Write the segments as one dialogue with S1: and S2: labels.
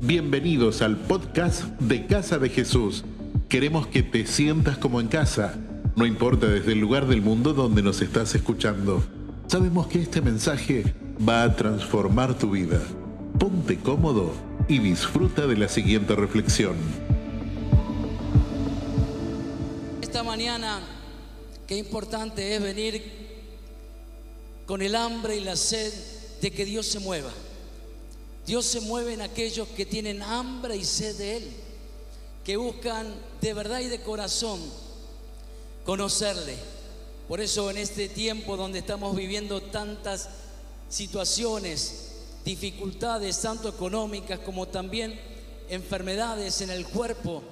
S1: Bienvenidos al podcast de Casa de Jesús. Queremos que te sientas como en casa, no importa desde el lugar del mundo donde nos estás escuchando. Sabemos que este mensaje va a transformar tu vida. Ponte cómodo y disfruta de la siguiente reflexión.
S2: Esta mañana, qué importante es venir con el hambre y la sed de que Dios se mueva. Dios se mueve en aquellos que tienen hambre y sed de Él, que buscan de verdad y de corazón conocerle. Por eso en este tiempo donde estamos viviendo tantas situaciones, dificultades, tanto económicas como también enfermedades en el cuerpo,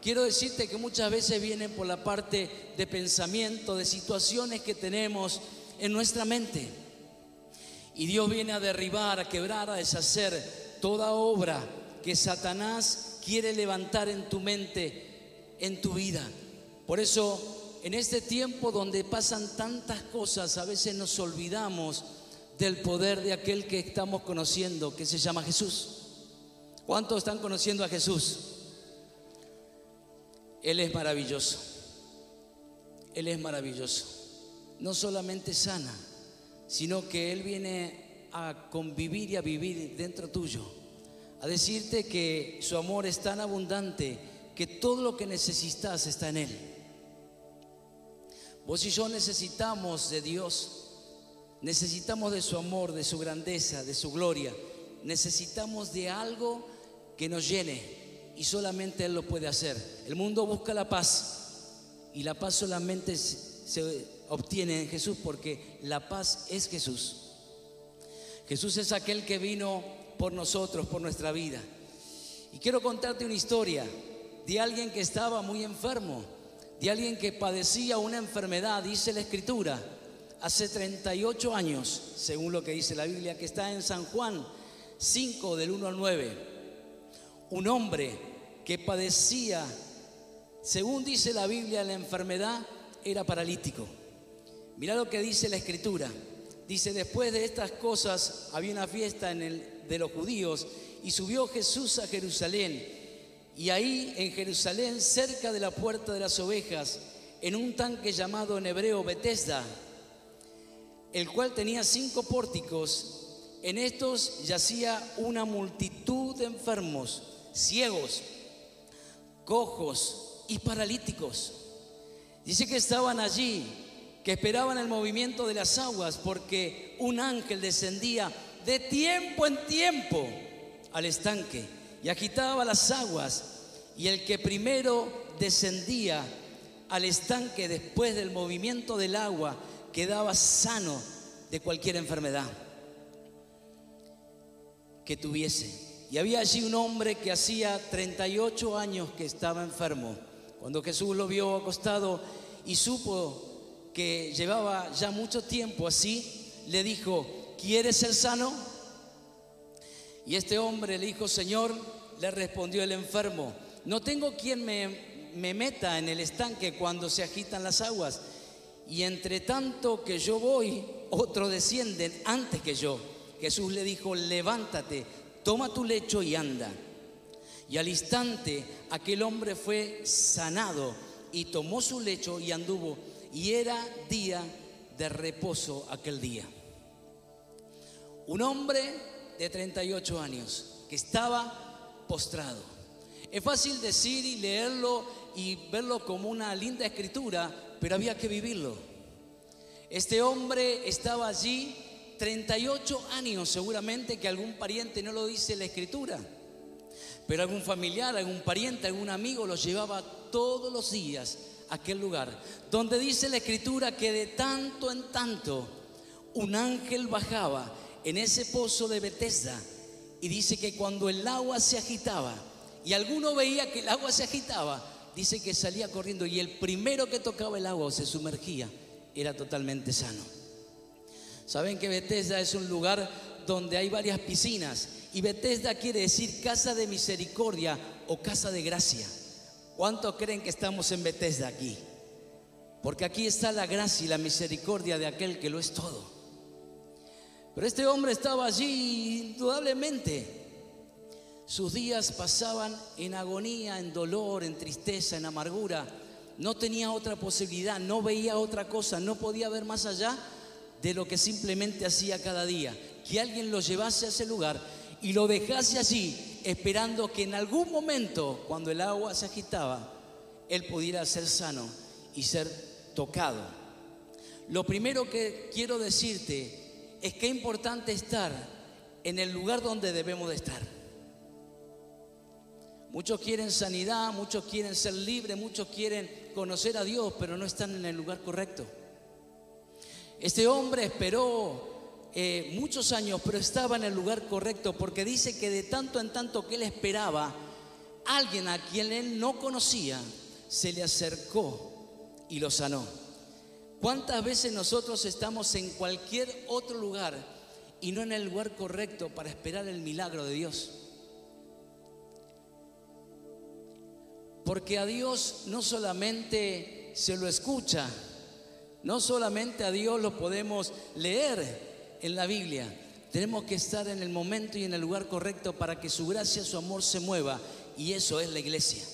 S2: quiero decirte que muchas veces vienen por la parte de pensamiento, de situaciones que tenemos en nuestra mente. Y Dios viene a derribar, a quebrar, a deshacer toda obra que Satanás quiere levantar en tu mente, en tu vida. Por eso, en este tiempo donde pasan tantas cosas, a veces nos olvidamos del poder de aquel que estamos conociendo, que se llama Jesús. ¿Cuántos están conociendo a Jesús? Él es maravilloso. Él es maravilloso. No solamente sana, sino que Él viene a convivir y a vivir dentro tuyo, a decirte que su amor es tan abundante que todo lo que necesitas está en Él. Vos y yo necesitamos de Dios, necesitamos de su amor, de su grandeza, de su gloria, necesitamos de algo que nos llene y solamente Él lo puede hacer. El mundo busca la paz y la paz solamente se obtiene en Jesús porque la paz es Jesús. Jesús es aquel que vino por nosotros, por nuestra vida. Y quiero contarte una historia de alguien que estaba muy enfermo, de alguien que padecía una enfermedad, dice la escritura, hace 38 años, según lo que dice la Biblia, que está en San Juan 5 del 1 al 9. Un hombre que padecía, según dice la Biblia, la enfermedad era paralítico. Mira lo que dice la escritura. Dice, después de estas cosas había una fiesta en el, de los judíos y subió Jesús a Jerusalén. Y ahí en Jerusalén, cerca de la puerta de las ovejas, en un tanque llamado en hebreo Betesda, el cual tenía cinco pórticos, en estos yacía una multitud de enfermos, ciegos, cojos y paralíticos. Dice que estaban allí que esperaban el movimiento de las aguas porque un ángel descendía de tiempo en tiempo al estanque y agitaba las aguas y el que primero descendía al estanque después del movimiento del agua quedaba sano de cualquier enfermedad que tuviese. Y había allí un hombre que hacía 38 años que estaba enfermo. Cuando Jesús lo vio acostado y supo que llevaba ya mucho tiempo así, le dijo, ¿quieres ser sano? Y este hombre le dijo, Señor, le respondió el enfermo, no tengo quien me, me meta en el estanque cuando se agitan las aguas. Y entre tanto que yo voy, otro descienden antes que yo. Jesús le dijo, levántate, toma tu lecho y anda. Y al instante aquel hombre fue sanado y tomó su lecho y anduvo y era día de reposo aquel día. Un hombre de 38 años que estaba postrado. Es fácil decir y leerlo y verlo como una linda escritura, pero había que vivirlo. Este hombre estaba allí 38 años, seguramente que algún pariente no lo dice la escritura, pero algún familiar, algún pariente, algún amigo lo llevaba todos los días aquel lugar, donde dice la escritura que de tanto en tanto un ángel bajaba en ese pozo de Bethesda y dice que cuando el agua se agitaba y alguno veía que el agua se agitaba, dice que salía corriendo y el primero que tocaba el agua o se sumergía era totalmente sano. Saben que Bethesda es un lugar donde hay varias piscinas y Bethesda quiere decir casa de misericordia o casa de gracia. ¿Cuántos creen que estamos en Bethesda aquí? Porque aquí está la gracia y la misericordia de aquel que lo es todo. Pero este hombre estaba allí indudablemente. Sus días pasaban en agonía, en dolor, en tristeza, en amargura. No tenía otra posibilidad, no veía otra cosa, no podía ver más allá de lo que simplemente hacía cada día. Que alguien lo llevase a ese lugar y lo dejase allí, esperando que en algún momento, cuando el agua se agitaba, él pudiera ser sano y ser tocado. Lo primero que quiero decirte es que es importante estar en el lugar donde debemos de estar. Muchos quieren sanidad, muchos quieren ser libres, muchos quieren conocer a Dios, pero no están en el lugar correcto. Este hombre esperó eh, muchos años, pero estaba en el lugar correcto, porque dice que de tanto en tanto que él esperaba, alguien a quien él no conocía se le acercó y lo sanó. ¿Cuántas veces nosotros estamos en cualquier otro lugar y no en el lugar correcto para esperar el milagro de Dios? Porque a Dios no solamente se lo escucha, no solamente a Dios lo podemos leer en la Biblia, tenemos que estar en el momento y en el lugar correcto para que su gracia, su amor se mueva y eso es la iglesia.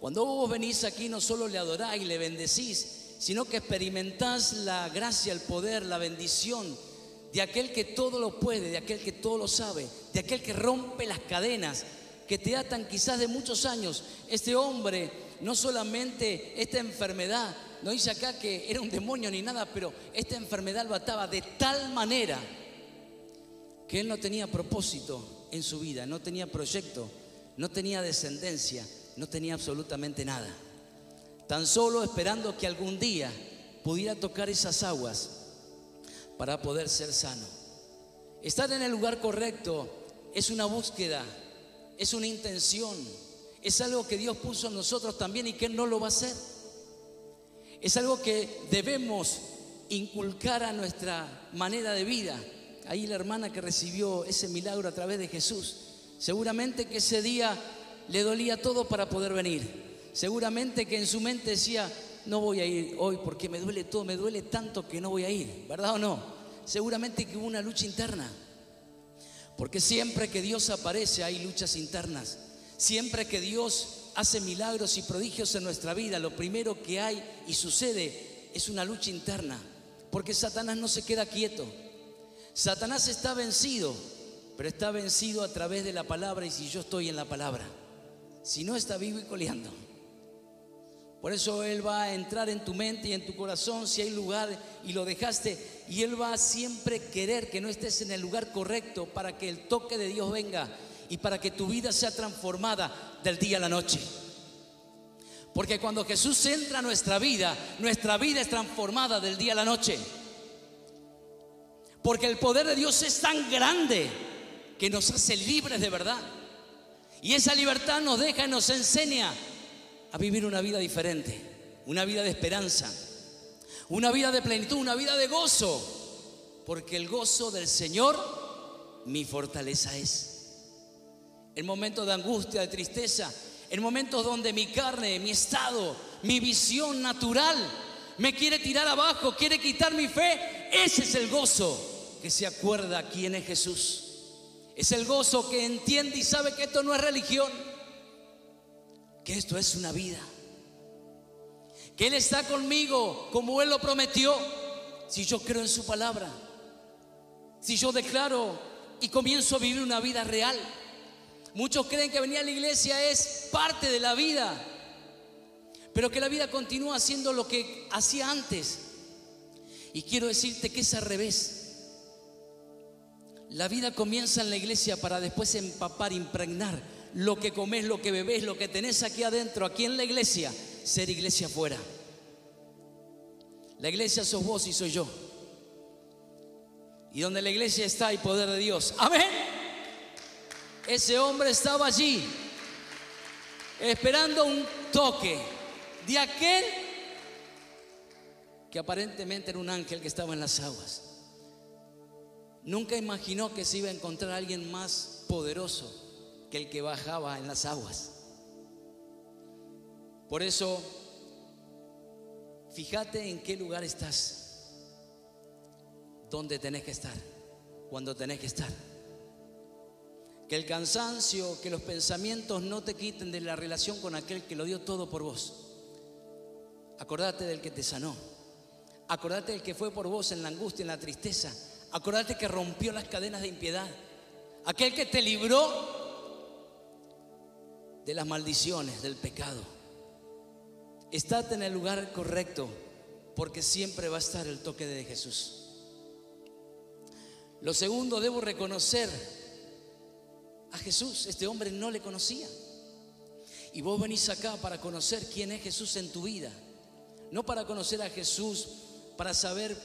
S2: Cuando vos venís aquí no solo le adoráis y le bendecís, sino que experimentás la gracia, el poder, la bendición de aquel que todo lo puede, de aquel que todo lo sabe, de aquel que rompe las cadenas que te atan quizás de muchos años. Este hombre, no solamente esta enfermedad, no dice acá que era un demonio ni nada, pero esta enfermedad lo ataba de tal manera que él no tenía propósito en su vida, no tenía proyecto, no tenía descendencia no tenía absolutamente nada. Tan solo esperando que algún día pudiera tocar esas aguas para poder ser sano. Estar en el lugar correcto es una búsqueda, es una intención, es algo que Dios puso en nosotros también y que Él no lo va a hacer. Es algo que debemos inculcar a nuestra manera de vida. Ahí la hermana que recibió ese milagro a través de Jesús, seguramente que ese día le dolía todo para poder venir. Seguramente que en su mente decía, no voy a ir hoy porque me duele todo, me duele tanto que no voy a ir, ¿verdad o no? Seguramente que hubo una lucha interna. Porque siempre que Dios aparece hay luchas internas. Siempre que Dios hace milagros y prodigios en nuestra vida, lo primero que hay y sucede es una lucha interna. Porque Satanás no se queda quieto. Satanás está vencido, pero está vencido a través de la palabra y si yo estoy en la palabra si no está vivo y coleando. Por eso Él va a entrar en tu mente y en tu corazón si hay lugar y lo dejaste. Y Él va a siempre querer que no estés en el lugar correcto para que el toque de Dios venga y para que tu vida sea transformada del día a la noche. Porque cuando Jesús entra a nuestra vida, nuestra vida es transformada del día a la noche. Porque el poder de Dios es tan grande que nos hace libres de verdad. Y esa libertad nos deja y nos enseña a vivir una vida diferente, una vida de esperanza, una vida de plenitud, una vida de gozo, porque el gozo del Señor mi fortaleza es. En momentos de angustia, de tristeza, en momentos donde mi carne, mi estado, mi visión natural me quiere tirar abajo, quiere quitar mi fe, ese es el gozo que se acuerda quién es Jesús. Es el gozo que entiende y sabe que esto no es religión, que esto es una vida. Que Él está conmigo como Él lo prometió, si yo creo en su palabra. Si yo declaro y comienzo a vivir una vida real. Muchos creen que venir a la iglesia es parte de la vida, pero que la vida continúa haciendo lo que hacía antes. Y quiero decirte que es al revés. La vida comienza en la iglesia para después empapar, impregnar lo que comes, lo que bebés, lo que tenés aquí adentro, aquí en la iglesia, ser iglesia afuera. La iglesia sos vos y soy yo. Y donde la iglesia está hay poder de Dios. Amén. Ese hombre estaba allí esperando un toque de aquel que aparentemente era un ángel que estaba en las aguas. Nunca imaginó que se iba a encontrar alguien más poderoso que el que bajaba en las aguas. Por eso, fíjate en qué lugar estás, dónde tenés que estar, cuando tenés que estar. Que el cansancio, que los pensamientos no te quiten de la relación con aquel que lo dio todo por vos. Acordate del que te sanó. Acordate del que fue por vos en la angustia, en la tristeza. Acordate que rompió las cadenas de impiedad. Aquel que te libró de las maldiciones, del pecado. Estate en el lugar correcto porque siempre va a estar el toque de Jesús. Lo segundo, debo reconocer a Jesús. Este hombre no le conocía. Y vos venís acá para conocer quién es Jesús en tu vida. No para conocer a Jesús, para saber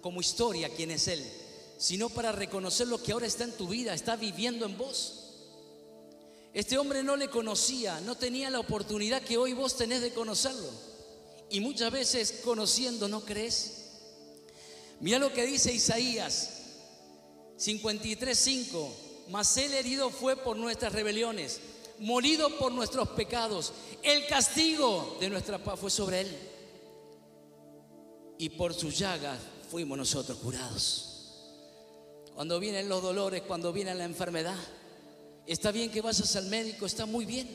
S2: como historia quién es Él, sino para reconocer lo que ahora está en tu vida, está viviendo en vos. Este hombre no le conocía, no tenía la oportunidad que hoy vos tenés de conocerlo. Y muchas veces conociendo no crees. Mira lo que dice Isaías 53:5. Mas él herido fue por nuestras rebeliones, molido por nuestros pecados. El castigo de nuestra paz fue sobre él. Y por sus llagas fuimos nosotros curados. Cuando vienen los dolores, cuando viene la enfermedad, Está bien que vayas al médico, está muy bien,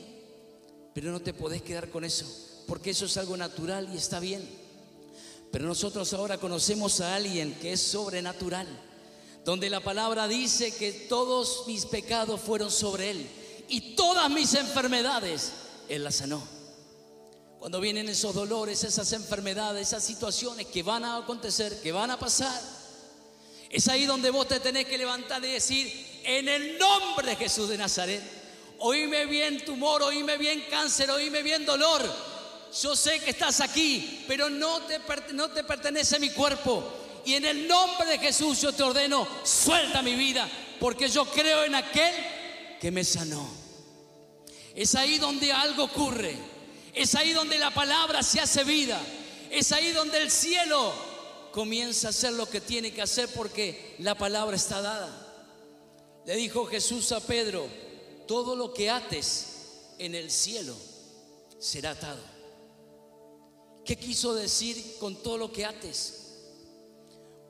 S2: pero no te podés quedar con eso, porque eso es algo natural y está bien. Pero nosotros ahora conocemos a alguien que es sobrenatural, donde la palabra dice que todos mis pecados fueron sobre él y todas mis enfermedades él las sanó. Cuando vienen esos dolores, esas enfermedades, esas situaciones que van a acontecer, que van a pasar, es ahí donde vos te tenés que levantar y decir, en el nombre de Jesús de Nazaret. Oíme bien tumor, oíme bien cáncer, oíme bien dolor. Yo sé que estás aquí, pero no te, no te pertenece mi cuerpo. Y en el nombre de Jesús yo te ordeno, suelta mi vida, porque yo creo en aquel que me sanó. Es ahí donde algo ocurre. Es ahí donde la palabra se hace vida. Es ahí donde el cielo comienza a hacer lo que tiene que hacer porque la palabra está dada. Le dijo Jesús a Pedro, todo lo que ates en el cielo será atado. ¿Qué quiso decir con todo lo que ates?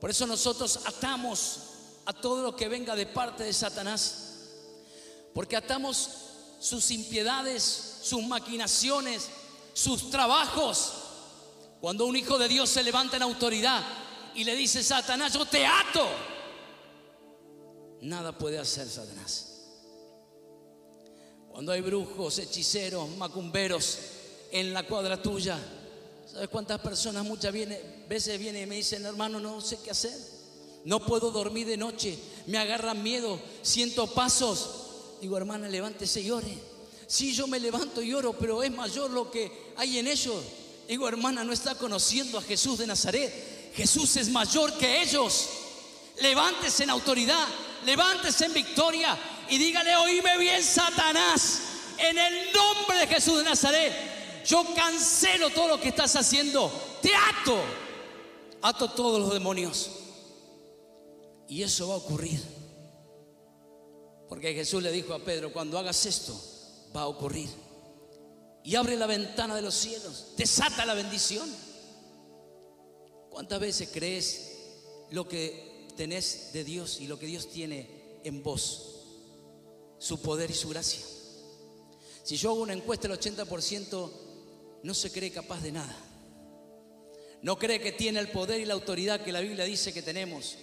S2: Por eso nosotros atamos a todo lo que venga de parte de Satanás. Porque atamos sus impiedades, sus maquinaciones, sus trabajos. Cuando un hijo de Dios se levanta en autoridad y le dice, Satanás, yo te ato nada puede hacer Satanás. Cuando hay brujos, hechiceros, macumberos en la cuadra tuya, ¿sabes cuántas personas muchas veces vienen y me dicen, hermano, no sé qué hacer? No puedo dormir de noche, me agarran miedo, siento pasos. Digo, hermana, levántese y ore. Sí, yo me levanto y oro, pero es mayor lo que hay en ellos. Digo, hermana, no está conociendo a Jesús de Nazaret. Jesús es mayor que ellos. Levántese en autoridad, levántese en victoria y dígale, oíme bien, Satanás, en el nombre de Jesús de Nazaret, yo cancelo todo lo que estás haciendo, te ato, ato todos los demonios. Y eso va a ocurrir. Porque Jesús le dijo a Pedro, cuando hagas esto, va a ocurrir. Y abre la ventana de los cielos, desata la bendición. ¿Cuántas veces crees lo que tenés de Dios y lo que Dios tiene en vos su poder y su gracia. Si yo hago una encuesta, el 80% no se cree capaz de nada. No cree que tiene el poder y la autoridad que la Biblia dice que tenemos.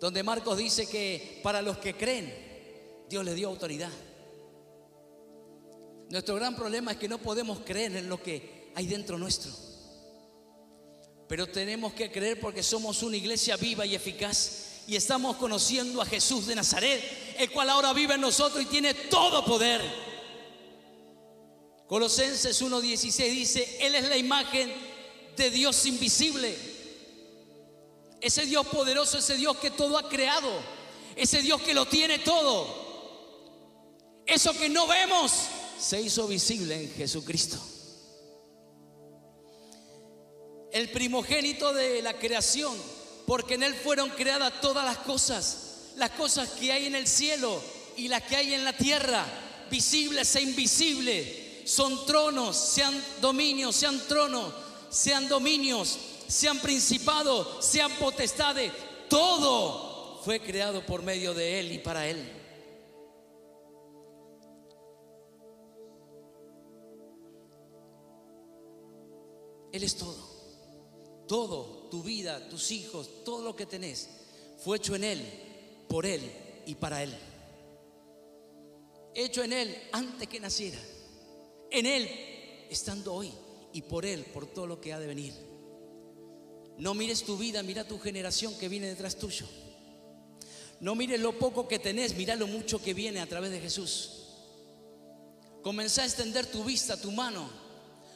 S2: Donde Marcos dice que para los que creen, Dios les dio autoridad. Nuestro gran problema es que no podemos creer en lo que hay dentro nuestro. Pero tenemos que creer porque somos una iglesia viva y eficaz y estamos conociendo a Jesús de Nazaret, el cual ahora vive en nosotros y tiene todo poder. Colosenses 1.16 dice, Él es la imagen de Dios invisible. Ese Dios poderoso, ese Dios que todo ha creado, ese Dios que lo tiene todo. Eso que no vemos se hizo visible en Jesucristo. El primogénito de la creación porque en Él fueron creadas todas las cosas, las cosas que hay en el cielo y las que hay en la tierra, visibles e invisibles, son tronos, sean dominios, sean tronos, sean dominios, sean principados, sean potestades. Todo fue creado por medio de Él y para Él. Él es todo. Todo, tu vida, tus hijos, todo lo que tenés, fue hecho en Él, por Él y para Él. Hecho en Él antes que naciera. En Él, estando hoy y por Él, por todo lo que ha de venir. No mires tu vida, mira tu generación que viene detrás tuyo. No mires lo poco que tenés, mira lo mucho que viene a través de Jesús. Comenzá a extender tu vista, tu mano.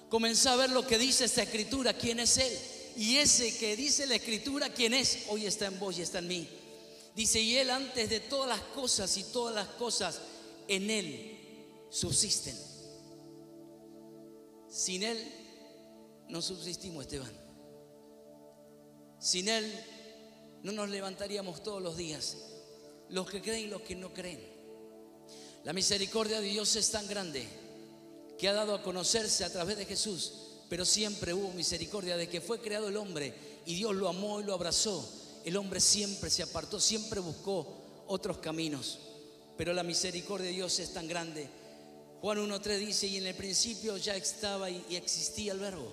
S2: Comenzá a ver lo que dice esta escritura, quién es Él. Y ese que dice la escritura, quién es, hoy está en vos y está en mí. Dice, y Él antes de todas las cosas y todas las cosas en Él subsisten. Sin Él no subsistimos, Esteban. Sin Él no nos levantaríamos todos los días, los que creen y los que no creen. La misericordia de Dios es tan grande que ha dado a conocerse a través de Jesús, pero siempre hubo misericordia de que fue creado el hombre y Dios lo amó y lo abrazó. El hombre siempre se apartó, siempre buscó otros caminos, pero la misericordia de Dios es tan grande. Juan 1.3 dice, y en el principio ya estaba y existía el verbo.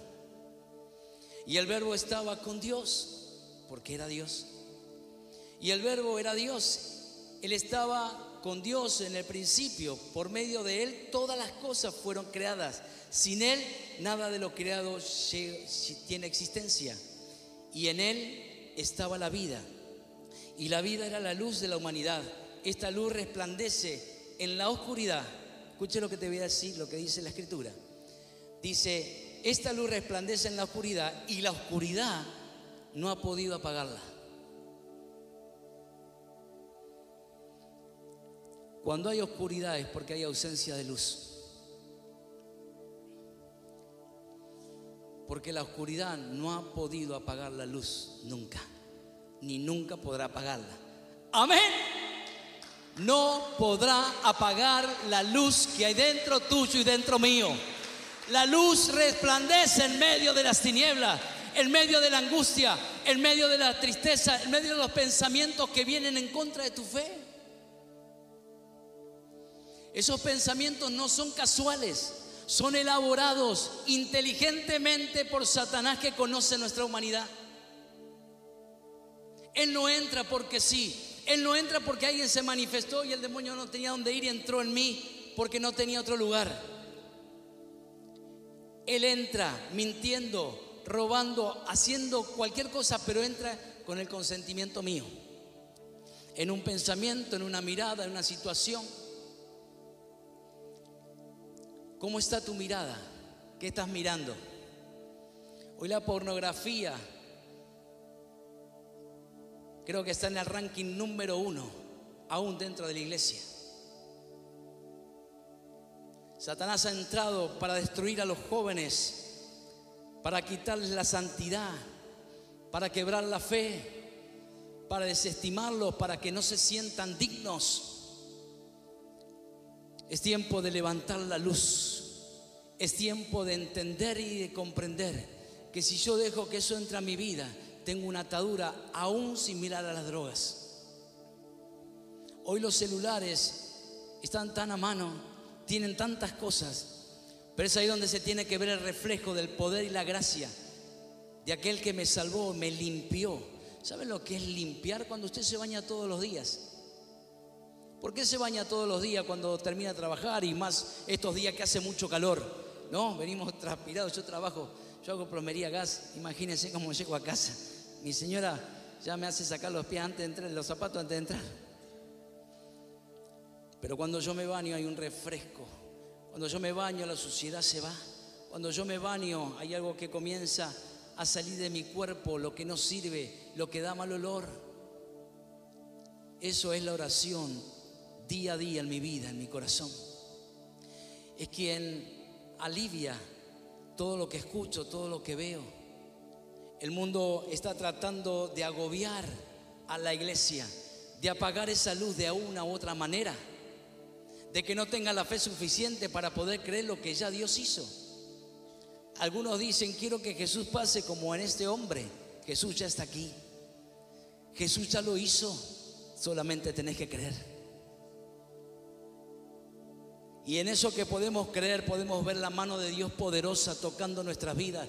S2: Y el verbo estaba con Dios, porque era Dios. Y el verbo era Dios. Él estaba con Dios en el principio, por medio de Él todas las cosas fueron creadas. Sin Él nada de lo creado tiene existencia. Y en Él estaba la vida. Y la vida era la luz de la humanidad. Esta luz resplandece en la oscuridad. Escuche lo que te voy a decir, lo que dice la Escritura. Dice, esta luz resplandece en la oscuridad y la oscuridad no ha podido apagarla. Cuando hay oscuridad es porque hay ausencia de luz. Porque la oscuridad no ha podido apagar la luz nunca, ni nunca podrá apagarla. Amén. No podrá apagar la luz que hay dentro tuyo y dentro mío. La luz resplandece en medio de las tinieblas, en medio de la angustia, en medio de la tristeza, en medio de los pensamientos que vienen en contra de tu fe. Esos pensamientos no son casuales, son elaborados inteligentemente por Satanás que conoce nuestra humanidad. Él no entra porque sí, Él no entra porque alguien se manifestó y el demonio no tenía dónde ir y entró en mí porque no tenía otro lugar. Él entra mintiendo, robando, haciendo cualquier cosa, pero entra con el consentimiento mío. En un pensamiento, en una mirada, en una situación. ¿Cómo está tu mirada? ¿Qué estás mirando? Hoy la pornografía creo que está en el ranking número uno, aún dentro de la iglesia. Satanás ha entrado para destruir a los jóvenes, para quitarles la santidad, para quebrar la fe, para desestimarlos, para que no se sientan dignos es tiempo de levantar la luz. Es tiempo de entender y de comprender que si yo dejo que eso entre a mi vida, tengo una atadura aún similar a las drogas. Hoy los celulares están tan a mano, tienen tantas cosas, pero es ahí donde se tiene que ver el reflejo del poder y la gracia de aquel que me salvó, me limpió. ¿Saben lo que es limpiar cuando usted se baña todos los días? ¿Por qué se baña todos los días cuando termina de trabajar y más estos días que hace mucho calor? No, venimos transpirados, yo trabajo, yo hago plomería gas, imagínense cómo llego a casa. Mi señora ya me hace sacar los pies antes de entrar, los zapatos antes de entrar. Pero cuando yo me baño hay un refresco. Cuando yo me baño la suciedad se va. Cuando yo me baño hay algo que comienza a salir de mi cuerpo, lo que no sirve, lo que da mal olor. Eso es la oración día a día en mi vida, en mi corazón. Es quien alivia todo lo que escucho, todo lo que veo. El mundo está tratando de agobiar a la iglesia, de apagar esa luz de una u otra manera, de que no tenga la fe suficiente para poder creer lo que ya Dios hizo. Algunos dicen, quiero que Jesús pase como en este hombre. Jesús ya está aquí. Jesús ya lo hizo. Solamente tenés que creer. Y en eso que podemos creer, podemos ver la mano de Dios poderosa tocando nuestras vidas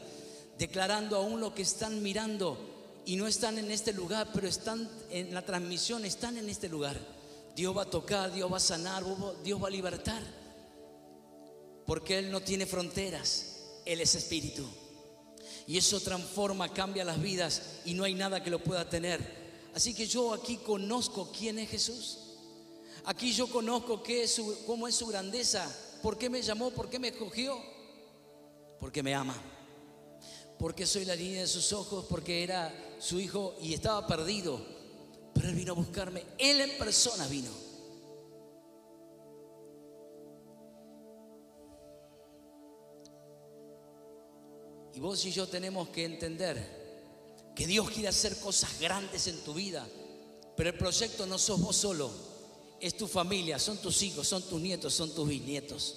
S2: declarando aún lo que están mirando y no están en este lugar, pero están en la transmisión, están en este lugar. Dios va a tocar, Dios va a sanar, Dios va a libertar. Porque Él no tiene fronteras, Él es espíritu. Y eso transforma, cambia las vidas y no hay nada que lo pueda tener. Así que yo aquí conozco quién es Jesús. Aquí yo conozco qué es su, cómo es su grandeza, por qué me llamó, por qué me escogió, porque me ama, porque soy la línea de sus ojos, porque era su hijo y estaba perdido, pero él vino a buscarme, él en persona vino. Y vos y yo tenemos que entender que Dios quiere hacer cosas grandes en tu vida, pero el proyecto no sos vos solo, es tu familia, son tus hijos, son tus nietos, son tus bisnietos.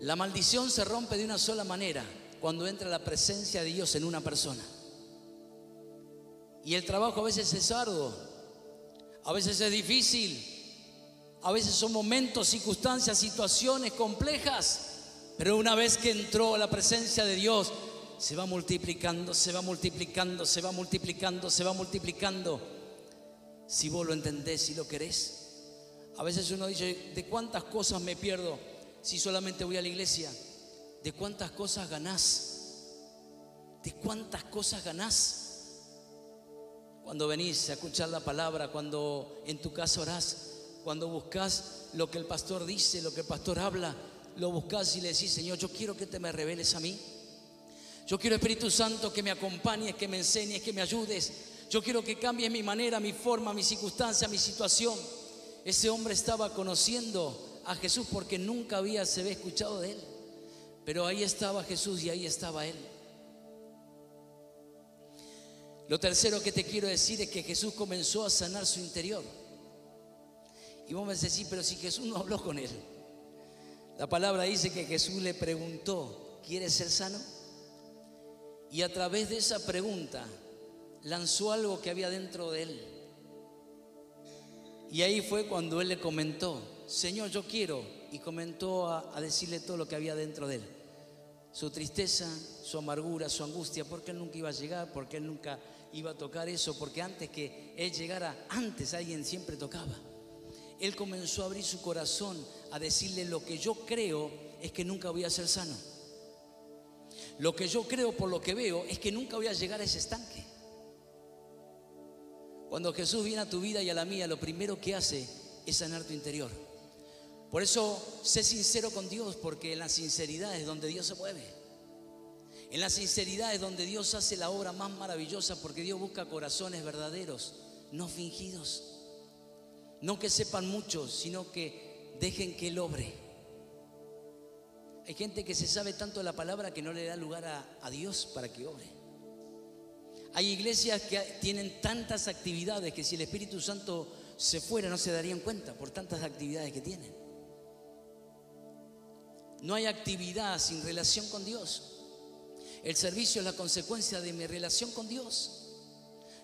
S2: La maldición se rompe de una sola manera, cuando entra la presencia de Dios en una persona. Y el trabajo a veces es arduo, a veces es difícil, a veces son momentos, circunstancias, situaciones complejas, pero una vez que entró la presencia de Dios, se va multiplicando, se va multiplicando, se va multiplicando, se va multiplicando. Si vos lo entendés, si lo querés. A veces uno dice, ¿de cuántas cosas me pierdo si solamente voy a la iglesia? ¿De cuántas cosas ganás? ¿De cuántas cosas ganás? Cuando venís a escuchar la palabra, cuando en tu casa orás, cuando buscas lo que el pastor dice, lo que el pastor habla, lo buscas y le decís, Señor, yo quiero que te me reveles a mí. Yo quiero Espíritu Santo que me acompañes, que me enseñes, que me ayudes. Yo quiero que cambies mi manera, mi forma, mi circunstancia, mi situación. Ese hombre estaba conociendo a Jesús porque nunca había se había escuchado de él. Pero ahí estaba Jesús y ahí estaba él. Lo tercero que te quiero decir es que Jesús comenzó a sanar su interior. Y vos me decís, pero si Jesús no habló con él. La palabra dice que Jesús le preguntó, ¿quieres ser sano? Y a través de esa pregunta lanzó algo que había dentro de él. Y ahí fue cuando él le comentó, Señor, yo quiero. Y comentó a, decirle todo lo que había dentro de él. Su tristeza, su amargura, su angustia, porque él nunca iba a llegar, porque él nunca iba a tocar eso, porque antes que él llegara, antes alguien siempre tocaba. Él comenzó a abrir su corazón a decirle lo que yo creo es que nunca voy a ser sano. Lo que yo creo por lo que veo es que nunca voy a llegar a ese estanque. Cuando Jesús viene a tu vida y a la mía, lo primero que hace es sanar tu interior. Por eso, sé sincero con Dios, porque en la sinceridad es donde Dios se mueve. En la sinceridad es donde Dios hace la obra más maravillosa, porque Dios busca corazones verdaderos, no fingidos. No que sepan mucho, sino que dejen que Él obre. Hay gente que se sabe tanto de la palabra que no le da lugar a, a Dios para que obre. Hay iglesias que tienen tantas actividades que si el Espíritu Santo se fuera no se darían cuenta por tantas actividades que tienen. No hay actividad sin relación con Dios. El servicio es la consecuencia de mi relación con Dios.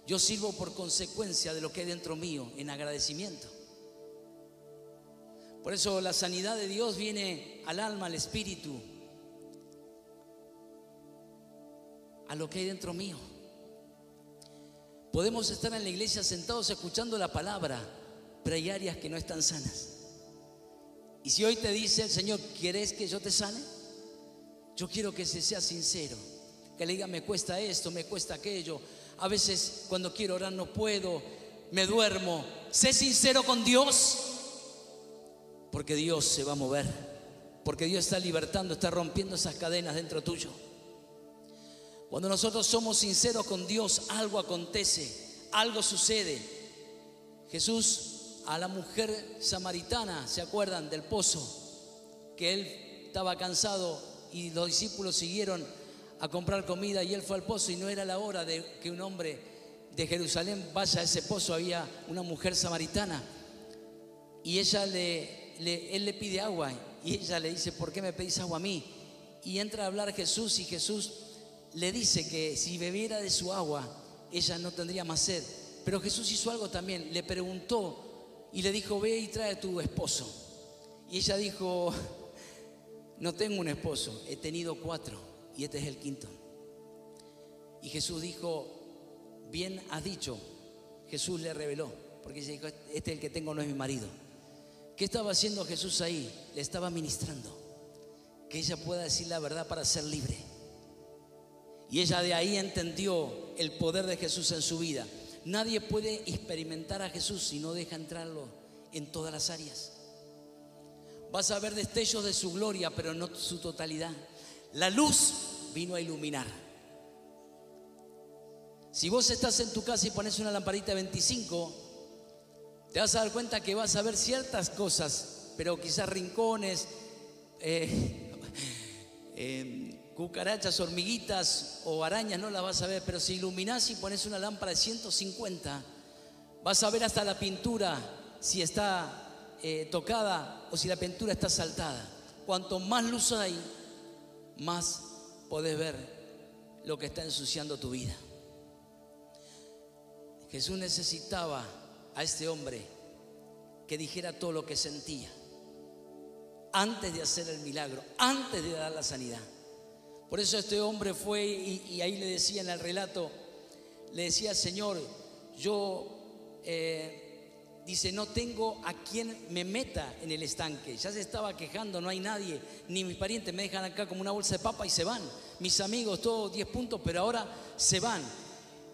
S2: Yo sirvo por consecuencia de lo que hay dentro mío, en agradecimiento. Por eso la sanidad de Dios viene al alma, al espíritu, a lo que hay dentro mío. Podemos estar en la iglesia sentados escuchando la palabra, pero hay áreas que no están sanas. Y si hoy te dice el Señor, ¿quieres que yo te sane? Yo quiero que se sea sincero, que le diga, me cuesta esto, me cuesta aquello. A veces cuando quiero orar no puedo, me duermo. Sé sincero con Dios porque Dios se va a mover, porque Dios está libertando, está rompiendo esas cadenas dentro tuyo. Cuando nosotros somos sinceros con Dios, algo acontece, algo sucede. Jesús a la mujer samaritana, ¿se acuerdan del pozo? Que él estaba cansado y los discípulos siguieron a comprar comida y él fue al pozo y no era la hora de que un hombre de Jerusalén vaya a ese pozo, había una mujer samaritana y ella le, él le pide agua y ella le dice, ¿por qué me pedís agua a mí? Y entra a hablar Jesús y Jesús le dice que si bebiera de su agua, ella no tendría más sed. Pero Jesús hizo algo también, le preguntó y le dijo, ve y trae a tu esposo. Y ella dijo, no tengo un esposo, he tenido cuatro y este es el quinto. Y Jesús dijo, bien has dicho. Jesús le reveló, porque dijo, este el que tengo no es mi marido. ¿Qué estaba haciendo Jesús ahí? Le estaba ministrando. Que ella pueda decir la verdad para ser libre. Y ella de ahí entendió el poder de Jesús en su vida. Nadie puede experimentar a Jesús si no deja entrarlo en todas las áreas. Vas a ver destellos de su gloria, pero no su totalidad. La luz vino a iluminar. Si vos estás en tu casa y pones una lamparita 25, te vas a dar cuenta que vas a ver ciertas cosas, pero quizás rincones, eh, em, cucarachas, hormiguitas o arañas no las vas a ver, pero si iluminás y pones una lámpara de 150, vas a ver hasta la pintura si está eh, tocada o si la pintura está saltada. Cuanto más luz hay, más podés ver lo que está ensuciando tu vida. Jesús necesitaba a este hombre que dijera todo lo que sentía antes de hacer el milagro, antes de dar la sanidad. Por eso este hombre fue y, ahí le decía en el relato, le decía, Señor, yo, eh, dice, no tengo a quien me meta en el estanque. Ya se estaba quejando, no hay nadie, ni mis parientes me dejan acá como una bolsa de papa y se van. Mis amigos, todos 10 puntos, pero ahora se van.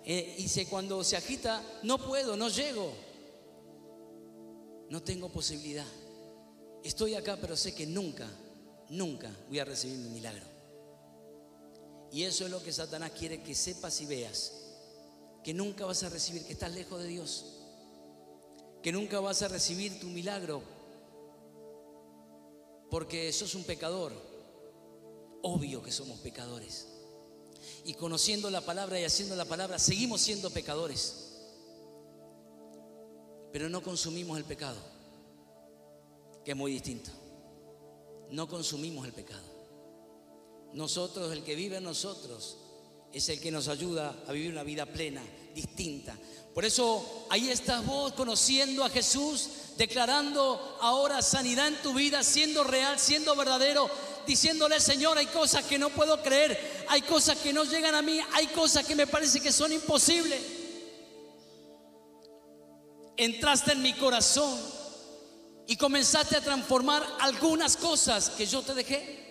S2: Eh, dice, cuando se agita, no puedo, no llego. No tengo posibilidad. Estoy acá, pero sé que nunca, nunca voy a recibir mi milagro. Y eso es lo que Satanás quiere que sepas y veas. Que nunca vas a recibir, que estás lejos de Dios. Que nunca vas a recibir tu milagro. Porque sos un pecador. Obvio que somos pecadores. Y conociendo la palabra y haciendo la palabra, seguimos siendo pecadores. Pero no consumimos el pecado. Que es muy distinto. No consumimos el pecado. Nosotros, el que vive en nosotros, es el que nos ayuda a vivir una vida plena, distinta. Por eso ahí estás vos conociendo a Jesús, declarando ahora sanidad en tu vida, siendo real, siendo verdadero, diciéndole, Señor, hay cosas que no puedo creer, hay cosas que no llegan a mí, hay cosas que me parece que son imposibles. Entraste en mi corazón y comenzaste a transformar algunas cosas que yo te dejé.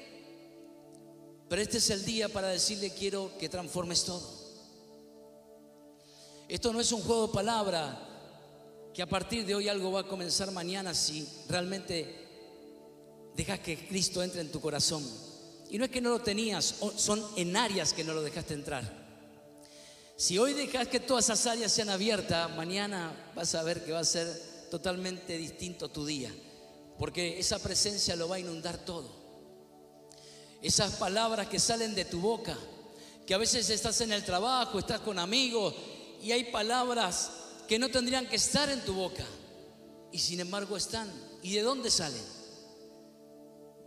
S2: Pero este es el día para decirle quiero que transformes todo. Esto no es un juego de palabra que a partir de hoy algo va a comenzar mañana si realmente dejas que Cristo entre en tu corazón. Y no es que no lo tenías, son en áreas que no lo dejaste entrar. Si hoy dejas que todas esas áreas sean abiertas, mañana vas a ver que va a ser totalmente distinto tu día, porque esa presencia lo va a inundar todo. Esas palabras que salen de tu boca, que a veces estás en el trabajo, estás con amigos y hay palabras que no tendrían que estar en tu boca y sin embargo están. ¿Y de dónde salen?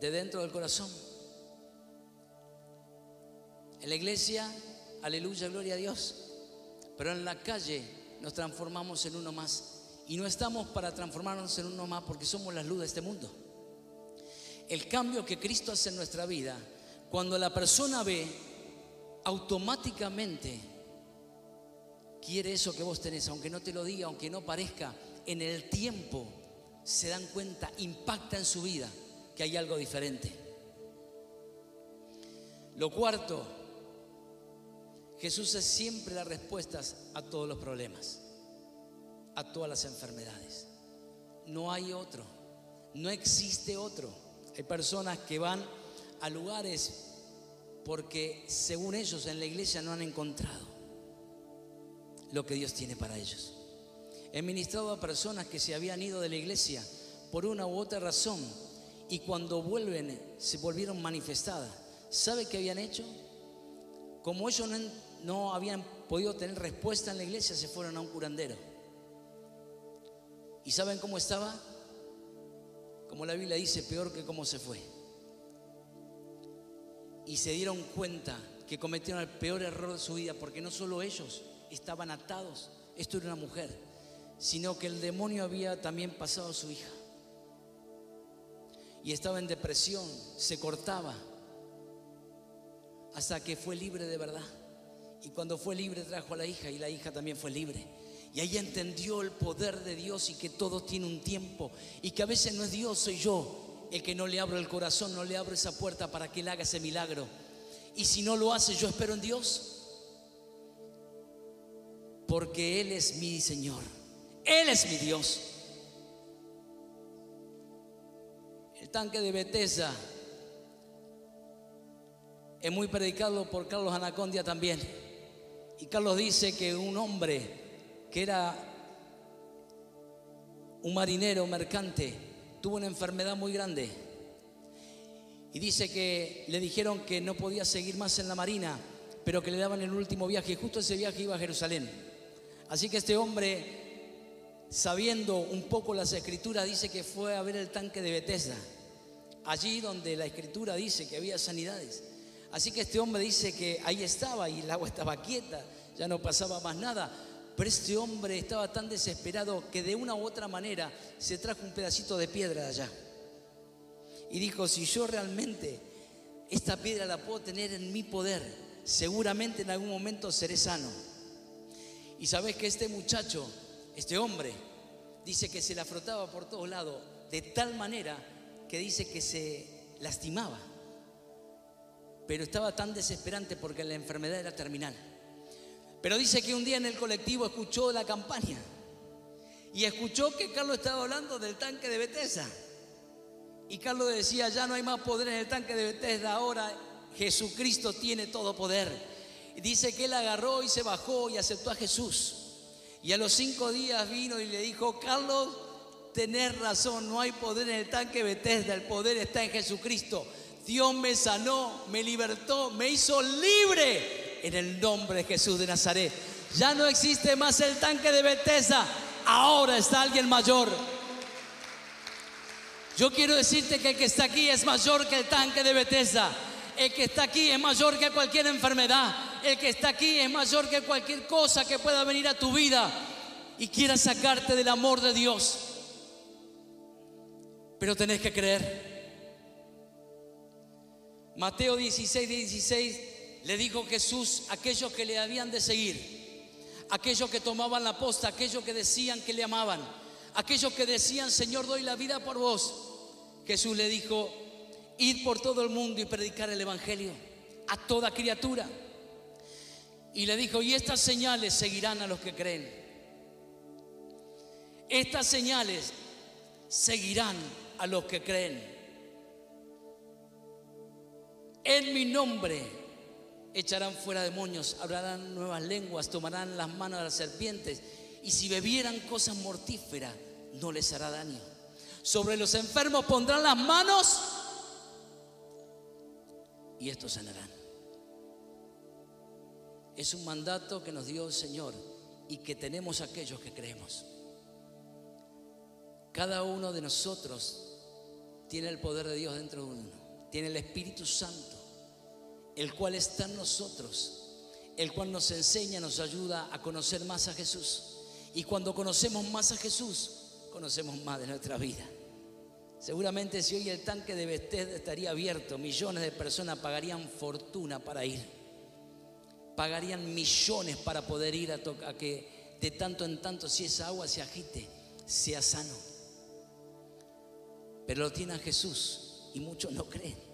S2: De dentro del corazón. En la iglesia, aleluya, gloria a Dios. Pero en la calle nos transformamos en uno más. Y no estamos para transformarnos en uno más porque somos la luz de este mundo el cambio que Cristo hace en nuestra vida, cuando la persona ve, automáticamente quiere eso que vos tenés, aunque no te lo diga, aunque no parezca, en el tiempo se dan cuenta, impacta en su vida que hay algo diferente. Lo cuarto, Jesús es siempre las respuestas a todos los problemas, a todas las enfermedades. No hay otro, no existe otro. Hay personas que van a lugares porque según ellos en la iglesia no han encontrado lo que Dios tiene para ellos. He ministrado a personas que se habían ido de la iglesia por una u otra razón y cuando vuelven se volvieron manifestadas. ¿Sabe qué habían hecho? Como ellos no, no habían podido tener respuesta en la iglesia, se fueron a un curandero. ¿Y saben cómo estaba? Como la Biblia dice, peor que cómo se fue. Y se dieron cuenta que cometieron el peor error de su vida, porque no solo ellos estaban atados, esto era una mujer, sino que el demonio había también pasado a su hija. Y estaba en depresión, se cortaba, hasta que fue libre de verdad. Y cuando fue libre trajo a la hija y la hija también fue libre. Y ahí entendió el poder de Dios y que todo tiene un tiempo. Y que a veces no es Dios, soy yo el que no le abro el corazón, no le abro esa puerta para que Él haga ese milagro. Y si no lo hace, yo espero en Dios. Porque Él es mi Señor. Él es mi Dios. El tanque de Bethesda es muy predicado por Carlos Anacondia también. Y Carlos dice que un hombre que era un marinero mercante tuvo una enfermedad muy grande. Y dice que le dijeron que no podía seguir más en la marina, pero que le daban el último viaje. Y justo ese viaje iba a Jerusalén. Así que este hombre, sabiendo un poco las escrituras, dice que fue a ver el tanque de Bethesda. Allí donde la escritura dice que había sanidades. Así que este hombre dice que ahí estaba y el agua estaba quieta, ya no pasaba más nada. Pero este hombre estaba tan desesperado que de una u otra manera se trajo un pedacito de piedra de allá. Y dijo, si yo realmente esta piedra la puedo tener en mi poder, seguramente en algún momento seré sano. Y sabes que este muchacho, este hombre, dice que se la frotaba por todos lados, de tal manera que dice que se lastimaba pero estaba tan desesperante porque la enfermedad era terminal. Pero dice que un día en el colectivo escuchó la campaña y escuchó que Carlos estaba hablando del tanque de Bethesda. Y Carlos decía, ya no hay más poder en el tanque de Bethesda, ahora Jesucristo tiene todo poder. Y dice que él agarró y se bajó y aceptó a Jesús. Y a los cinco días vino y le dijo, Carlos, tenés razón, no hay poder en el tanque de Bethesda, el poder está en Jesucristo. Dios me sanó, me libertó, me hizo libre en el nombre de Jesús de Nazaret. Ya no existe más el tanque de Bethesda, ahora está alguien mayor. Yo quiero decirte que el que está aquí es mayor que el tanque de Bethesda. El que está aquí es mayor que cualquier enfermedad. El que está aquí es mayor que cualquier cosa que pueda venir a tu vida y quiera sacarte del amor de Dios. Pero tenés que creer. Mateo 16, 16 le dijo Jesús a aquellos que le habían de seguir, aquellos que tomaban la posta, aquellos que decían que le amaban, aquellos que decían, Señor, doy la vida por vos. Jesús le dijo, id por todo el mundo y predicar el Evangelio a toda criatura. Y le dijo, y estas señales seguirán a los que creen. Estas señales seguirán a los que creen. En mi nombre echarán fuera demonios, hablarán nuevas lenguas, tomarán las manos de las serpientes y si bebieran cosas mortíferas no les hará daño. Sobre los enfermos pondrán las manos y estos sanarán. Es un mandato que nos dio el Señor y que tenemos aquellos que creemos. Cada uno de nosotros tiene el poder de Dios dentro de uno tiene el Espíritu Santo, el cual está en nosotros, el cual nos enseña, nos ayuda a conocer más a Jesús. Y cuando conocemos más a Jesús, conocemos más de nuestra vida. Seguramente si hoy el tanque de Bethesda estaría abierto, millones de personas pagarían fortuna para ir. Pagarían millones para poder ir a, a que de tanto en tanto, si esa agua se agite, sea sano. Pero lo tiene a Jesús y muchos no creen.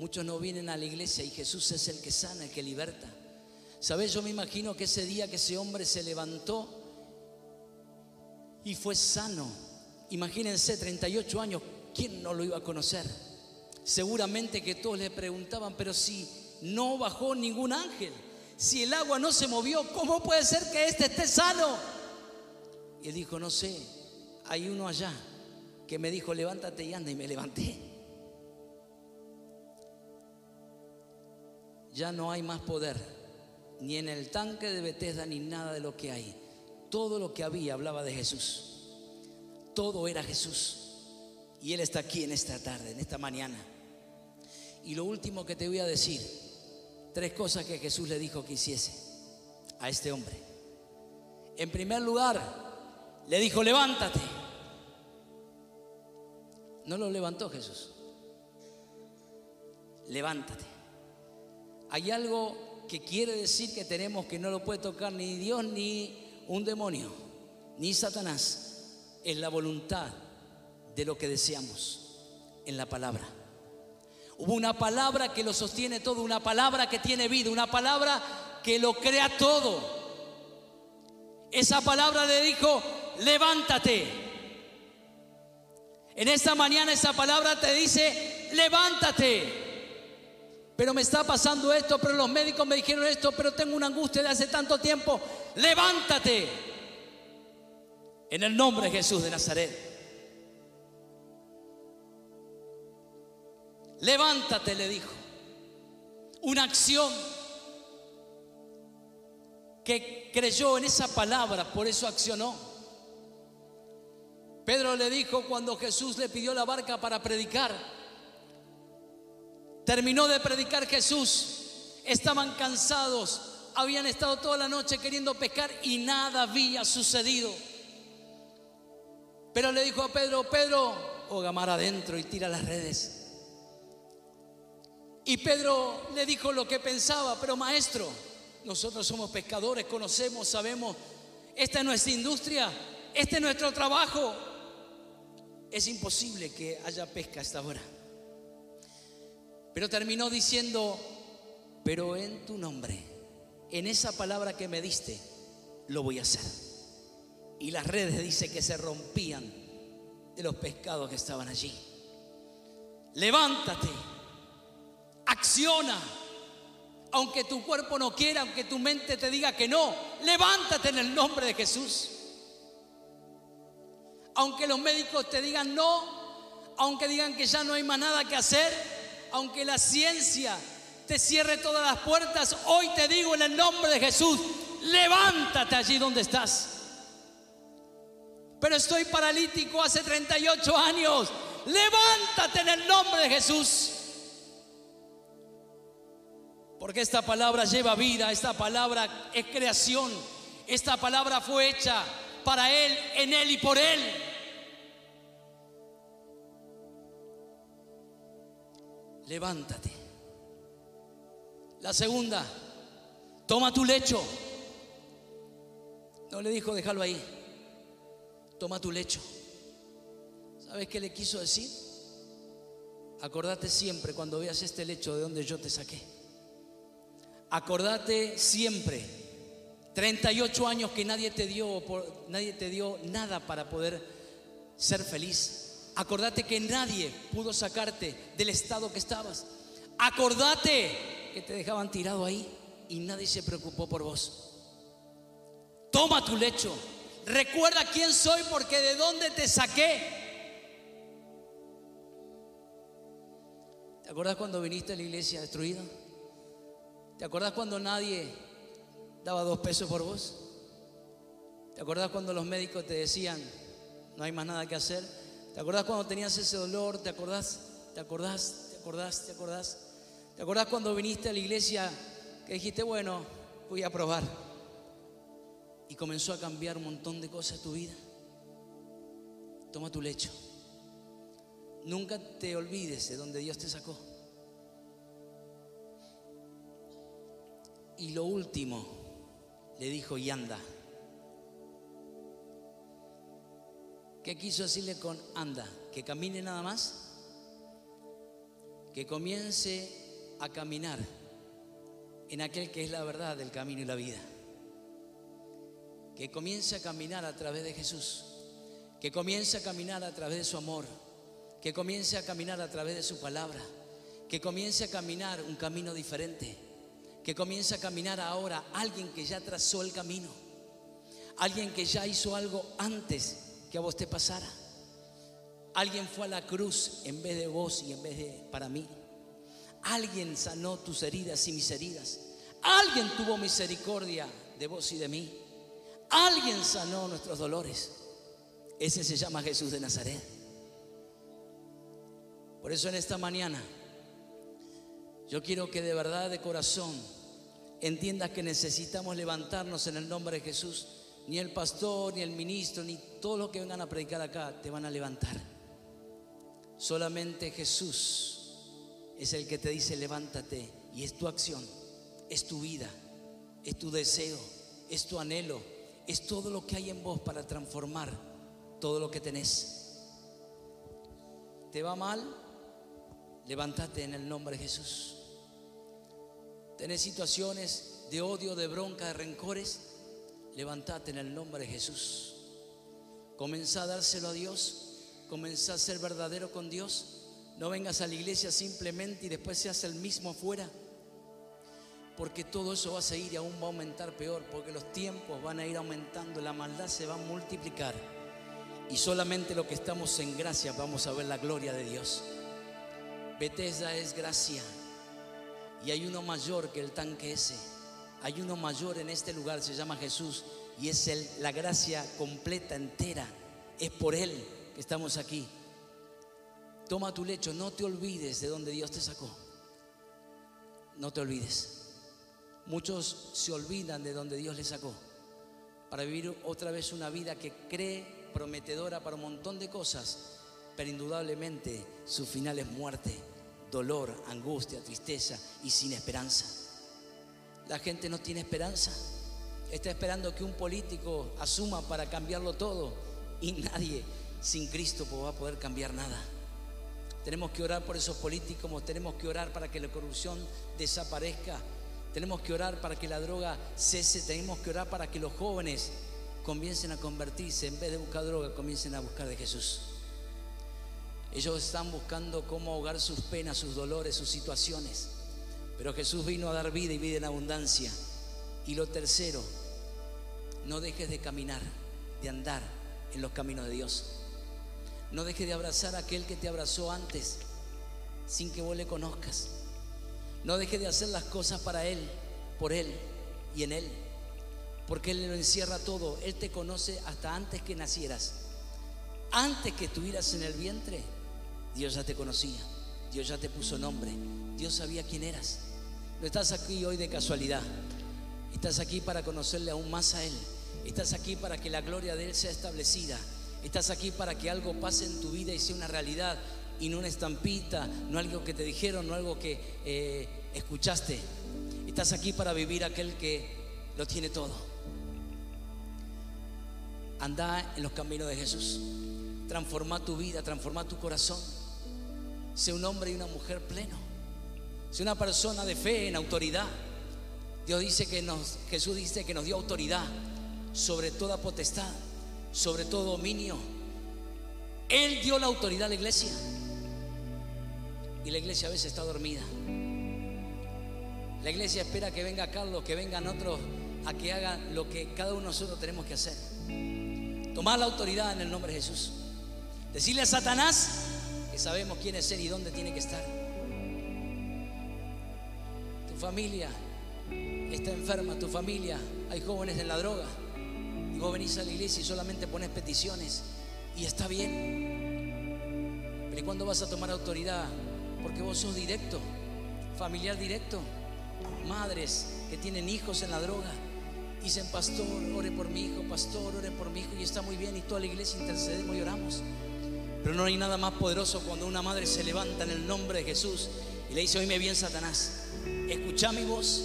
S2: Muchos no vienen a la iglesia y Jesús es el que sana, el que liberta. ¿Sabes? Yo me imagino que ese día que ese hombre se levantó y fue sano. Imagínense, 38 años, ¿quién no lo iba a conocer? Seguramente que todos le preguntaban, pero si no bajó ningún ángel, si el agua no se movió, ¿cómo puede ser que este esté sano? Y él dijo, no sé, hay uno allá que me dijo, levántate y anda, y me levanté. Ya no hay más poder, ni en el tanque de Bethesda, ni nada de lo que hay. Todo lo que había hablaba de Jesús. Todo era Jesús. Y Él está aquí en esta tarde, en esta mañana. Y lo último que te voy a decir, tres cosas que Jesús le dijo que hiciese a este hombre. En primer lugar, le dijo, levántate. No lo levantó Jesús. Levántate. Hay algo que quiere decir que tenemos que no lo puede tocar ni Dios ni un demonio, ni Satanás. Es la voluntad de lo que deseamos en la palabra. Hubo una palabra que lo sostiene todo, una palabra que tiene vida, una palabra que lo crea todo. Esa palabra le dijo, levántate. En esta mañana esa palabra te dice, levántate. Pero me está pasando esto, pero los médicos me dijeron esto, pero tengo una angustia de hace tanto tiempo. Levántate. En el nombre de Jesús de Nazaret. Levántate, le dijo. Una acción que creyó en esa palabra, por eso accionó. Pedro le dijo cuando Jesús le pidió la barca para predicar, terminó de predicar Jesús, estaban cansados, habían estado toda la noche queriendo pescar y nada había sucedido. Pero le dijo a Pedro, Pedro, o gamar adentro y tira las redes. Y Pedro le dijo lo que pensaba, pero maestro, nosotros somos pescadores, conocemos, sabemos, esta es nuestra industria, este es nuestro trabajo. Es imposible que haya pesca a esta hora. Pero terminó diciendo, pero en tu nombre, en esa palabra que me diste, lo voy a hacer. Y las redes dice que se rompían de los pescados que estaban allí. Levántate acciona. Aunque tu cuerpo no quiera, aunque tu mente te diga que no, levántate en el nombre de Jesús. Aunque los médicos te digan no, aunque digan que ya no hay más nada que hacer, aunque la ciencia te cierre todas las puertas, hoy te digo en el nombre de Jesús, levántate allí donde estás. Pero estoy paralítico hace 38 años. Levántate en el nombre de Jesús. Porque esta palabra lleva vida, esta palabra es creación, esta palabra fue hecha para Él, en Él y por Él. Levántate. La segunda, toma tu lecho. No le dijo, déjalo ahí. Toma tu lecho. ¿Sabes qué le quiso decir? Acordate siempre cuando veas este lecho de donde yo te saqué. Acordate siempre, 38 años que nadie te dio, nadie te dio nada para poder ser feliz. Acordate que nadie pudo sacarte del estado que estabas. Acordate que te dejaban tirado ahí y nadie se preocupó por vos. Toma tu lecho. Recuerda quién soy porque de dónde te saqué. ¿Te acuerdas cuando viniste a la iglesia destruida? ¿Te acuerdas cuando nadie daba dos pesos por vos? ¿Te acuerdas cuando los médicos te decían, no hay más nada que hacer? ¿Te acuerdas cuando tenías ese dolor? ¿Te acordás? ¿Te acordás? ¿Te acordás? ¿Te acordás? ¿Te acordás cuando viniste a la iglesia que dijiste, bueno, voy a probar? Y comenzó a cambiar un montón de cosas tu vida. Toma tu lecho. Nunca te olvides de donde Dios te sacó. Y lo último, le dijo, y anda. ¿Qué quiso decirle con anda? ¿Que camine nada más? Que comience a caminar en aquel que es la verdad del camino y la vida. Que comience a caminar a través de Jesús. Que comience a caminar a través de su amor. Que comience a caminar a través de su palabra. Que comience a caminar un camino diferente que comienza a caminar ahora, alguien que ya trazó el camino, alguien que ya hizo algo antes que a vos te pasara. Alguien fue a la cruz en vez de vos y en vez de para mí. Alguien sanó tus heridas y mis heridas. Alguien tuvo misericordia de vos y de mí. Alguien sanó nuestros dolores. Ese se llama Jesús de Nazaret. Por eso en esta mañana yo quiero que de verdad, de corazón, entiendas que necesitamos levantarnos en el nombre de Jesús. Ni el pastor, ni el ministro, ni todos los que vengan a predicar acá te van a levantar. Solamente Jesús es el que te dice levántate y es tu acción es tu vida, es tu deseo, es tu anhelo, es todo lo que hay en vos para transformar todo lo que tenés. ¿Te va mal? Levántate en el nombre de Jesús. ¿Tenés situaciones de odio, de bronca, de rencores? Levántate en el nombre de Jesús. Comenzá a dárselo a Dios. Comenzá a ser verdadero con Dios. No vengas a la iglesia simplemente y después seas el mismo afuera. Porque todo eso va a seguir y aún va a aumentar peor. Porque los tiempos van a ir aumentando. La maldad se va a multiplicar. Y solamente lo que estamos en gracia vamos a ver la gloria de Dios. Bethesda es gracia. Y hay uno mayor que el tanque ese. Hay uno mayor en este lugar, se llama Jesús. Y es el, la gracia completa, entera. Es por Él que estamos aquí. Toma tu lecho, no te olvides de donde Dios te sacó. No te olvides. Muchos se olvidan de donde Dios les sacó para vivir otra vez una vida que cree prometedora para un montón de cosas, pero indudablemente su final es muerte, dolor, angustia, tristeza y sin esperanza. La gente no tiene esperanza. Está esperando que un político asuma para cambiarlo todo y nadie sin Cristo va a poder cambiar nada. Tenemos que orar por esos políticos, tenemos que orar para que la corrupción desaparezca, tenemos que orar para que la droga cese, tenemos que orar para que los jóvenes comiencen a convertirse, en vez de buscar droga, comiencen a buscar de Jesús. Ellos están buscando cómo ahogar sus penas, sus dolores, sus situaciones. Pero Jesús vino a dar vida y vida en abundancia. Y lo tercero, no dejes de caminar, de andar en los caminos de Dios. No dejes de abrazar a aquel que te abrazó antes, sin que vos le conozcas. No dejes de hacer las cosas para Él, por Él y en Él. Porque Él lo encierra todo. Él te conoce hasta antes que nacieras. Antes que estuvieras en el vientre, Dios ya te conocía. Dios ya te puso nombre. Dios sabía quién eras. No estás aquí hoy de casualidad. Estás aquí para conocerle aún más a Él. Estás aquí para que la gloria de Él sea establecida. Estás aquí para que algo pase en tu vida y sea una realidad y no una estampita, no algo que te dijeron, no algo que eh, escuchaste. Estás aquí para vivir aquel que lo tiene todo. Anda en los caminos de Jesús. Transforma tu vida, transforma tu corazón. Sé un hombre y una mujer pleno. Sé una persona de fe, en autoridad. Dios dice que nos, Jesús dice que nos dio autoridad sobre toda potestad, sobre todo dominio. Él dio la autoridad a la iglesia. Y la iglesia a veces está dormida. La iglesia espera que venga Carlos, que vengan otros a que hagan lo que cada uno de nosotros tenemos que hacer. Tomar la autoridad en el nombre de Jesús. Decirle a Satanás que sabemos quién es Él y dónde tiene que estar. Familia está enferma, tu familia, hay jóvenes en la droga. Y vos venís a la iglesia y solamente pones peticiones. Y está bien. Pero ¿y cuándo vas a tomar autoridad? Porque vos sos directo, familiar directo. Madres que tienen hijos en la droga. Dicen, pastor, ore por mi hijo, pastor, ore por mi hijo. Y está muy bien. Y toda la iglesia intercedemos y oramos. Pero no hay nada más poderoso cuando una madre se levanta en el nombre de Jesús y le dice, oíme bien Satanás, escucha mi voz,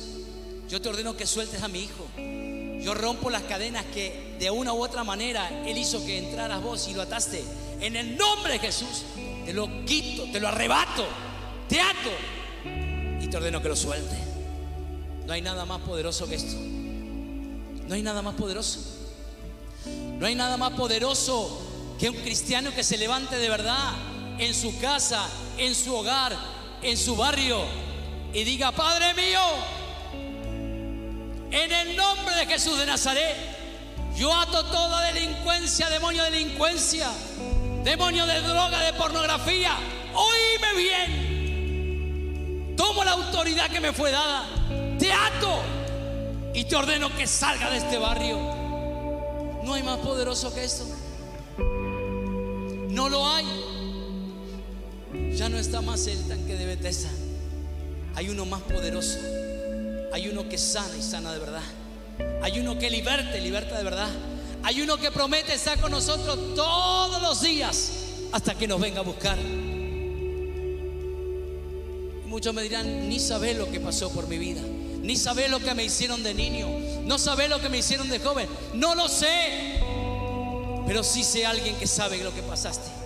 S2: yo te ordeno que sueltes a mi hijo. Yo rompo las cadenas que de una u otra manera Él hizo que entraras vos y lo ataste. En el nombre de Jesús, te lo quito, te lo arrebato, te ato y te ordeno que lo suelte. No hay nada más poderoso que esto. No hay nada más poderoso. No hay nada más poderoso que un cristiano que se levante de verdad en su casa, en su hogar, en su barrio y diga, Padre mío, en el nombre de Jesús de Nazaret, yo ato toda delincuencia, demonio de delincuencia, demonio de droga, de pornografía. Oíme bien. Tomo la autoridad que me fue dada. Te ato y te ordeno que salga de este barrio. No hay más poderoso que esto. No lo hay. Ya no está más el tanque de Bethesda. Hay uno más poderoso. Hay uno que sana y sana de verdad. Hay uno que liberte, liberta de verdad. Hay uno que promete estar con nosotros todos los días hasta que nos venga a buscar. Muchos me dirán, ni sabes lo que pasó por mi vida. Ni sabés lo que me hicieron de niño. No sabés lo que me hicieron de joven. No lo sé. Pero sí sé alguien que sabe lo que pasaste.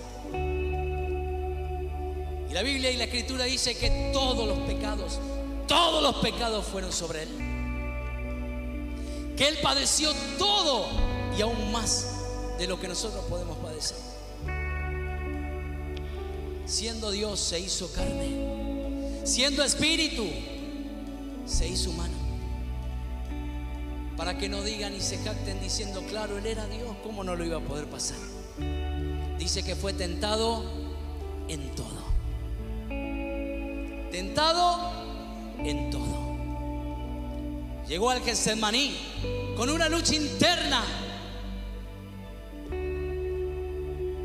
S2: Y la Biblia y la Escritura dice que todos los pecados, todos los pecados fueron sobre Él. Que Él padeció todo y aún más de lo que nosotros podemos padecer. Siendo Dios se hizo carne. Siendo espíritu se hizo humano. Para que no digan y se jacten diciendo, claro, Él era Dios, ¿cómo no lo iba a poder pasar? Dice que fue tentado en todo. Tentado en todo. Llegó al Getsemaní con una lucha interna.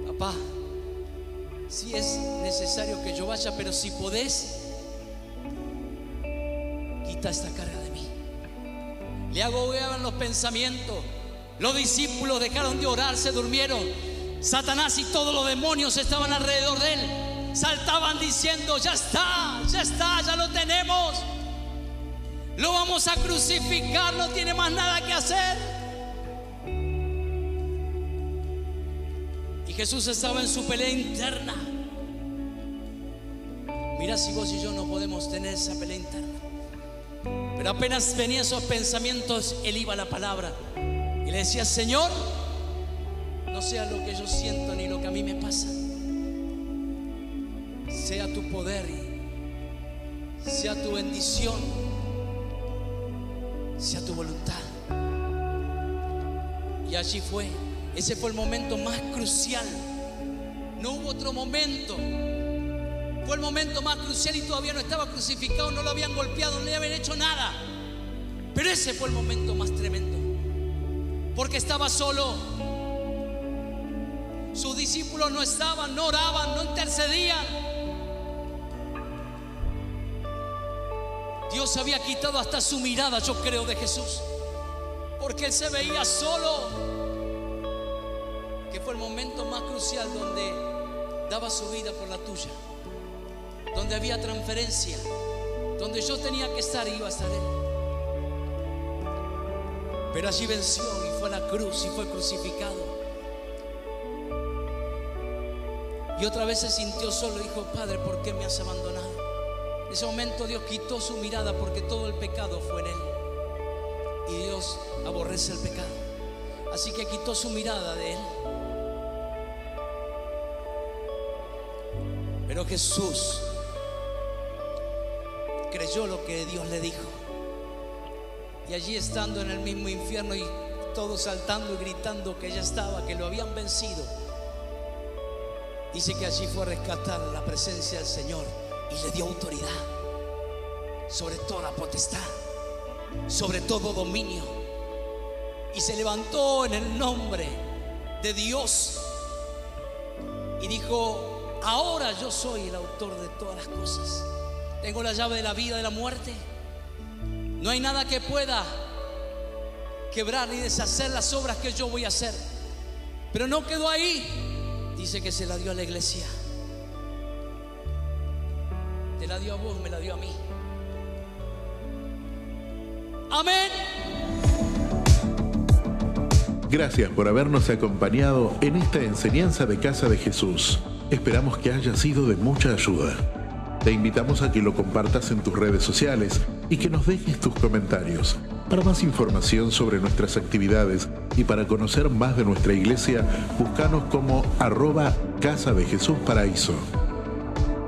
S2: Papá, si es necesario que yo vaya, pero si podés, quita esta carga de mí. Le agobiaban los pensamientos. Los discípulos dejaron de orar, se durmieron. Satanás y todos los demonios estaban alrededor de él. Saltaban diciendo, ya está, ya está, ya lo tenemos. Lo vamos a crucificar, no tiene más nada que hacer. Y Jesús estaba en su pelea interna. Mira si vos y yo no podemos tener esa pelea interna. Pero apenas venía esos pensamientos, él iba a la palabra y le decía, Señor, no sea lo que yo siento ni lo que a mí me pasa. Sea tu poder, sea tu bendición, sea tu voluntad. Y allí fue. Ese fue el momento más crucial. No hubo otro momento. Fue el momento más crucial y todavía no estaba crucificado, no lo habían golpeado, no le habían hecho nada. Pero ese fue el momento más tremendo. Porque estaba solo. Sus discípulos no estaban, no oraban, no intercedían. Dios había quitado hasta su mirada, yo creo, de Jesús. Porque él se veía solo. Que fue el momento más crucial donde daba su vida por la tuya donde había transferencia, donde yo tenía que estar, iba a estar Él. Pero allí venció y fue a la cruz y fue crucificado. Y otra vez se sintió solo y dijo, Padre, ¿por qué me has abandonado? Ese momento Dios quitó su mirada porque todo el pecado fue en Él. Y Dios aborrece el pecado. Así que quitó su mirada de Él. Pero Jesús creyó lo que Dios le dijo. Y allí estando en el mismo infierno y todos saltando y gritando que ya estaba, que lo habían vencido, dice que allí fue a rescatar la presencia del Señor y le dio autoridad sobre toda potestad, sobre todo dominio. Y se levantó en el nombre de Dios y dijo, ahora yo soy el autor de todas las cosas. Tengo la llave de la vida de la muerte. No hay nada que pueda quebrar ni deshacer las obras que yo voy a hacer. Pero no quedó ahí. Dice que se la dio a la iglesia. Te la dio a vos, me la dio a mí. Amén.
S1: Gracias por habernos acompañado en esta enseñanza de Casa de Jesús. Esperamos que haya sido de mucha ayuda. Te invitamos a que lo compartas en tus redes sociales y que nos dejes tus comentarios. Para más información sobre nuestras actividades y para conocer más de nuestra iglesia, búscanos como arroba Casa de Jesús Paraíso.